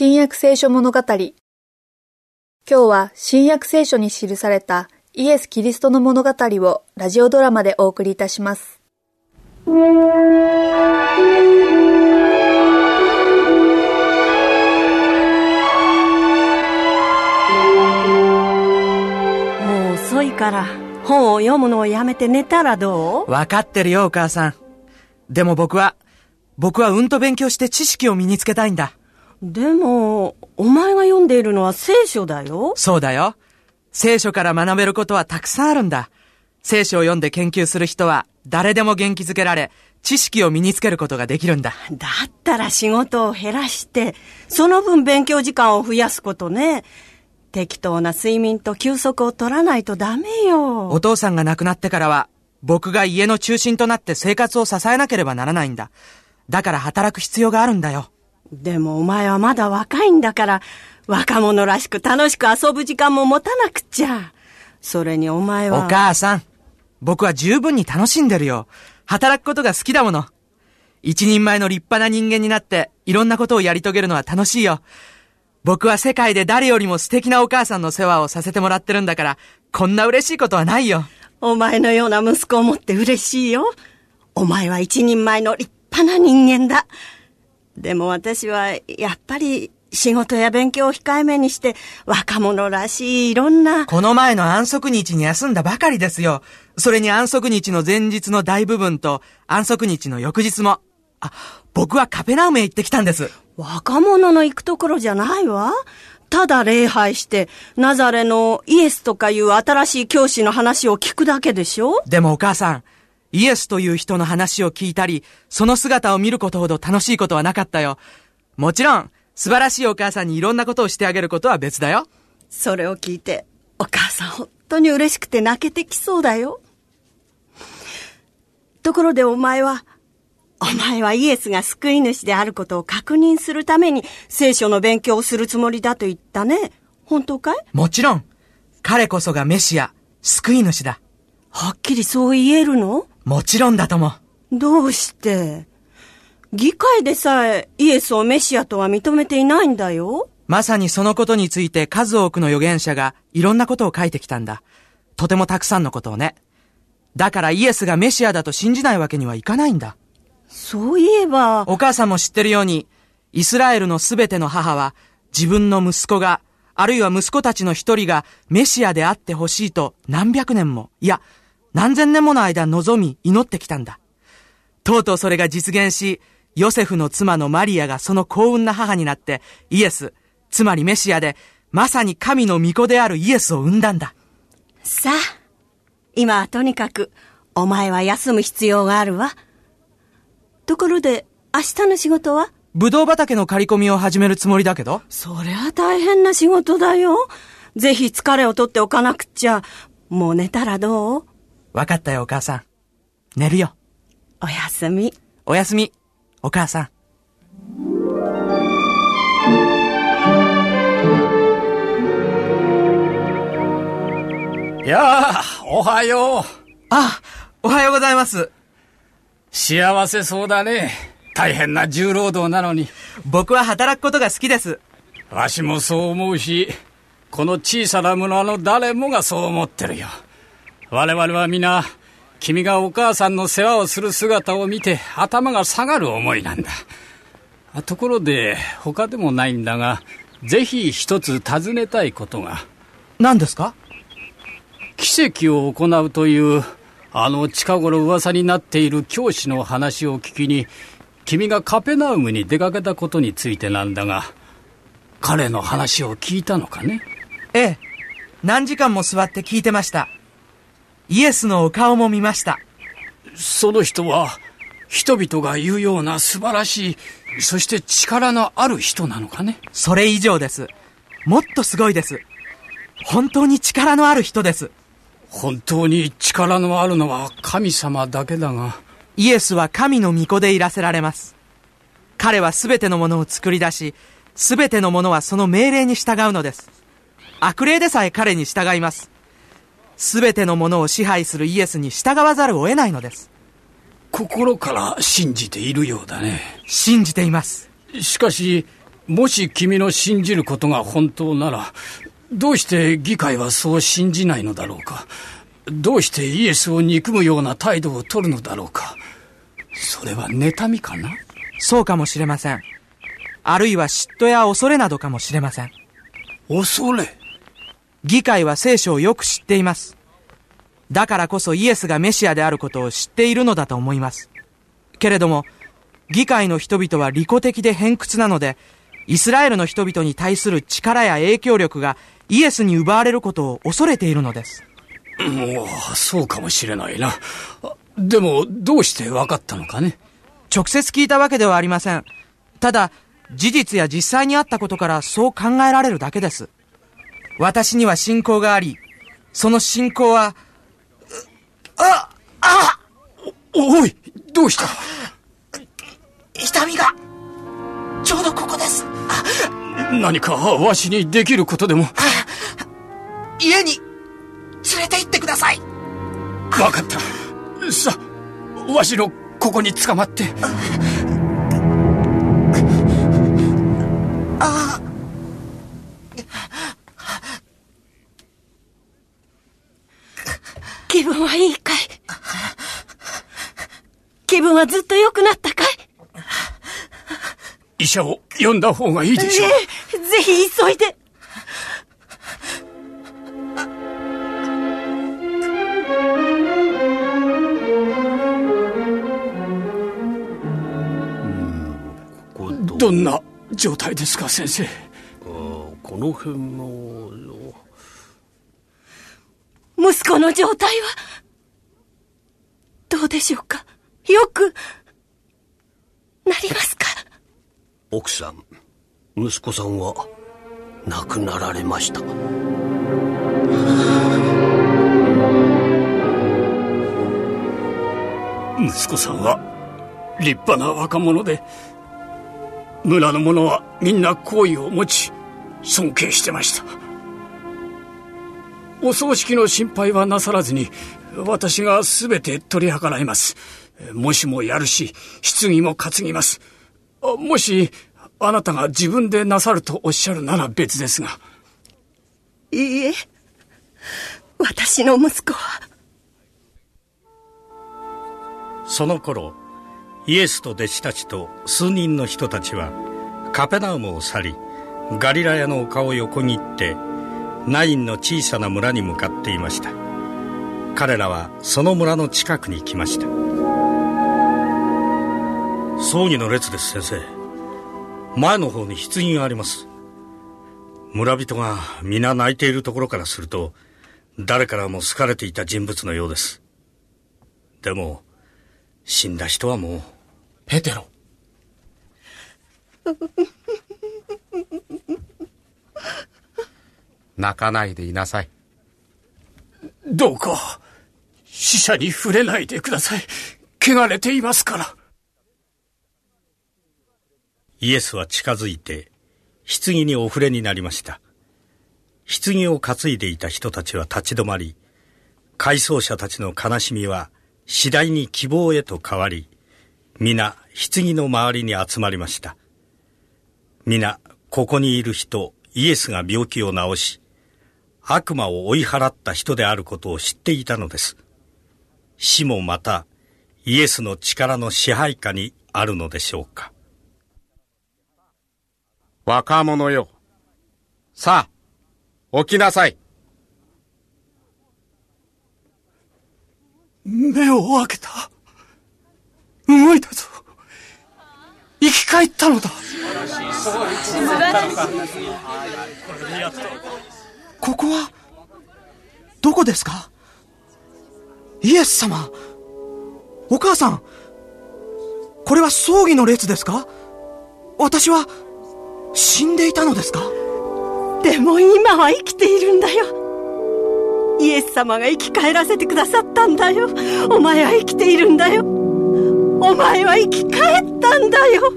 新約聖書物語。今日は新約聖書に記されたイエス・キリストの物語をラジオドラマでお送りいたします。もう遅いから本を読むのをやめて寝たらどう？わかってるよ、お母さん。でも僕は、僕はうんと勉強して知識を身につけたいんだ。でも、お前が読んでいるのは聖書だよ。そうだよ。聖書から学べることはたくさんあるんだ。聖書を読んで研究する人は誰でも元気づけられ、知識を身につけることができるんだ。だったら仕事を減らして、その分勉強時間を増やすことね。適当な睡眠と休息を取らないとダメよ。お父さんが亡くなってからは、僕が家の中心となって生活を支えなければならないんだ。だから働く必要があるんだよ。でもお前はまだ若いんだから、若者らしく楽しく遊ぶ時間も持たなくちゃ。それにお前は。お母さん、僕は十分に楽しんでるよ。働くことが好きだもの。一人前の立派な人間になって、いろんなことをやり遂げるのは楽しいよ。僕は世界で誰よりも素敵なお母さんの世話をさせてもらってるんだから、こんな嬉しいことはないよ。お前のような息子を持って嬉しいよ。お前は一人前の立派な人間だ。でも私は、やっぱり、仕事や勉強を控えめにして、若者らしいいろんな。この前の安息日に休んだばかりですよ。それに安息日の前日の大部分と、安息日の翌日も。あ、僕はカペナウムへ行ってきたんです。若者の行くところじゃないわ。ただ礼拝して、ナザレのイエスとかいう新しい教師の話を聞くだけでしょでもお母さん、イエスという人の話を聞いたり、その姿を見ることほど楽しいことはなかったよ。もちろん、素晴らしいお母さんにいろんなことをしてあげることは別だよ。それを聞いて、お母さん本当に嬉しくて泣けてきそうだよ。ところでお前は、お前はイエスが救い主であることを確認するために聖書の勉強をするつもりだと言ったね。本当かい？もちろん。彼こそがメシア、救い主だ。はっきりそう言えるの？もちろんだとも。どうして？議会でさえイエスをメシアとは認めていないんだよ。まさにそのことについて数多くの預言者がいろんなことを書いてきたんだ。とてもたくさんのことをね。だからイエスがメシアだと信じないわけにはいかないんだ。そういえば。お母さんも知ってるように、イスラエルのすべての母は自分の息子が、あるいは息子たちの一人がメシアであってほしいと何百年も、いや、何千年もの間望み、祈ってきたんだ。とうとうそれが実現し、ヨセフの妻のマリアがその幸運な母になって、イエス、つまりメシアで、まさに神の御子であるイエスを生んだんだ。さあ、今はとにかく、お前は休む必要があるわ。ところで、明日の仕事は？ブドウ畑の刈り込みを始めるつもりだけど？そりゃ大変な仕事だよ。ぜひ疲れを取っておかなくっちゃ。もう寝たらどう？わかったよ、お母さん。寝るよ。おやすみ。おやすみ、お母さん。やあ、おはよう。あ、おはようございます。幸せそうだね。大変な重労働なのに。僕は働くことが好きです。わしもそう思うし、この小さな村の誰もがそう思ってるよ。我々は皆、君がお母さんの世話をする姿を見て頭が下がる思いなんだ。ところで、他でもないんだが、ぜひ一つ尋ねたいことが。何ですか？奇跡を行うという、あの近頃噂になっている教師の話を聞きに、君がカペナウムに出かけたことについてなんだが、彼の話を聞いたのかね？ええ。何時間も座って聞いてました。イエスのお顔も見ました。その人は、人々が言うような素晴らしい、そして力のある人なのかね？それ以上です。もっとすごいです。本当に力のある人です。本当に力のあるのは神様だけだが。イエスは神の御子でいらせられます。彼は全てのものを作り出し、全てのものはその命令に従うのです。悪霊でさえ彼に従います。すべてのものを支配するイエスに従わざるを得ないのです。心から信じているようだね。信じています。しかし、もし君の信じることが本当なら、どうして議会はそう信じないのだろうか。どうしてイエスを憎むような態度を取るのだろうか。それは妬みかな？そうかもしれません。あるいは嫉妬や恐れなどかもしれません。恐れ？議会は聖書をよく知っています。だからこそイエスがメシアであることを知っているのだと思います。けれども、議会の人々は利己的で偏屈なので、イスラエルの人々に対する力や影響力がイエスに奪われることを恐れているのです。もう、そうかもしれないな。でも、どうして分かったのかね？直接聞いたわけではありません。ただ、事実や実際にあったことからそう考えられるだけです。私には信仰があり、その信仰は、ああお、おい、どうした？痛みが、ちょうどここです。何かわしにできることでも？家に、連れて行ってください。わかった。さ、わしのここに捕まって。はいいかい。気分はずっと良くなったかい？医者を呼んだ方がいいでしょう。ぜひ急いで。どんな状態ですか先生？この辺の。息子の状態は？でしょうか？よくなりますか？奥さん息子さんは亡くなられました。息子さんは立派な若者で村の者はみんな好意を持ち尊敬してましたお葬式の心配はなさらずに私が全て取り計らいます。もしもやるし棺も担ぎます。もしあなたが自分でなさるとおっしゃるなら別ですが。いいえ。私の息子は。その頃イエスと弟子たちと数人の人たちはカペナウムを去りガリラヤの丘を横切ってナインの小さな村に向かっていました。彼らはその村の近くに来ました。葬儀の列です先生。前の方に棺があります。村人が皆泣いているところからすると誰からも好かれていた人物のようです。でも死んだ人はもう。ペテロ。泣かないでいなさい。どうか、死者に触れないでください。汚れていますから。イエスは近づいて、棺にお触れになりました。棺を担いでいた人たちは立ち止まり、回想者たちの悲しみは次第に希望へと変わり、皆、棺の周りに集まりました。皆、ここにいる人、イエスが病気を治し、悪魔を追い払った人であることを知っていたのです。死もまた、イエスの力の支配下にあるのでしょうか。若者よ。さあ、起きなさい。目を開けた。動いたぞ。生き返ったのだ。ここは、どこですか？イエス様。お母さん。これは葬儀の列ですか？私は、死んでいたのですか？でも今は生きているんだよ。イエス様が生き返らせてくださったんだよ。お前は生きているんだよ。お前は生き返ったんだよ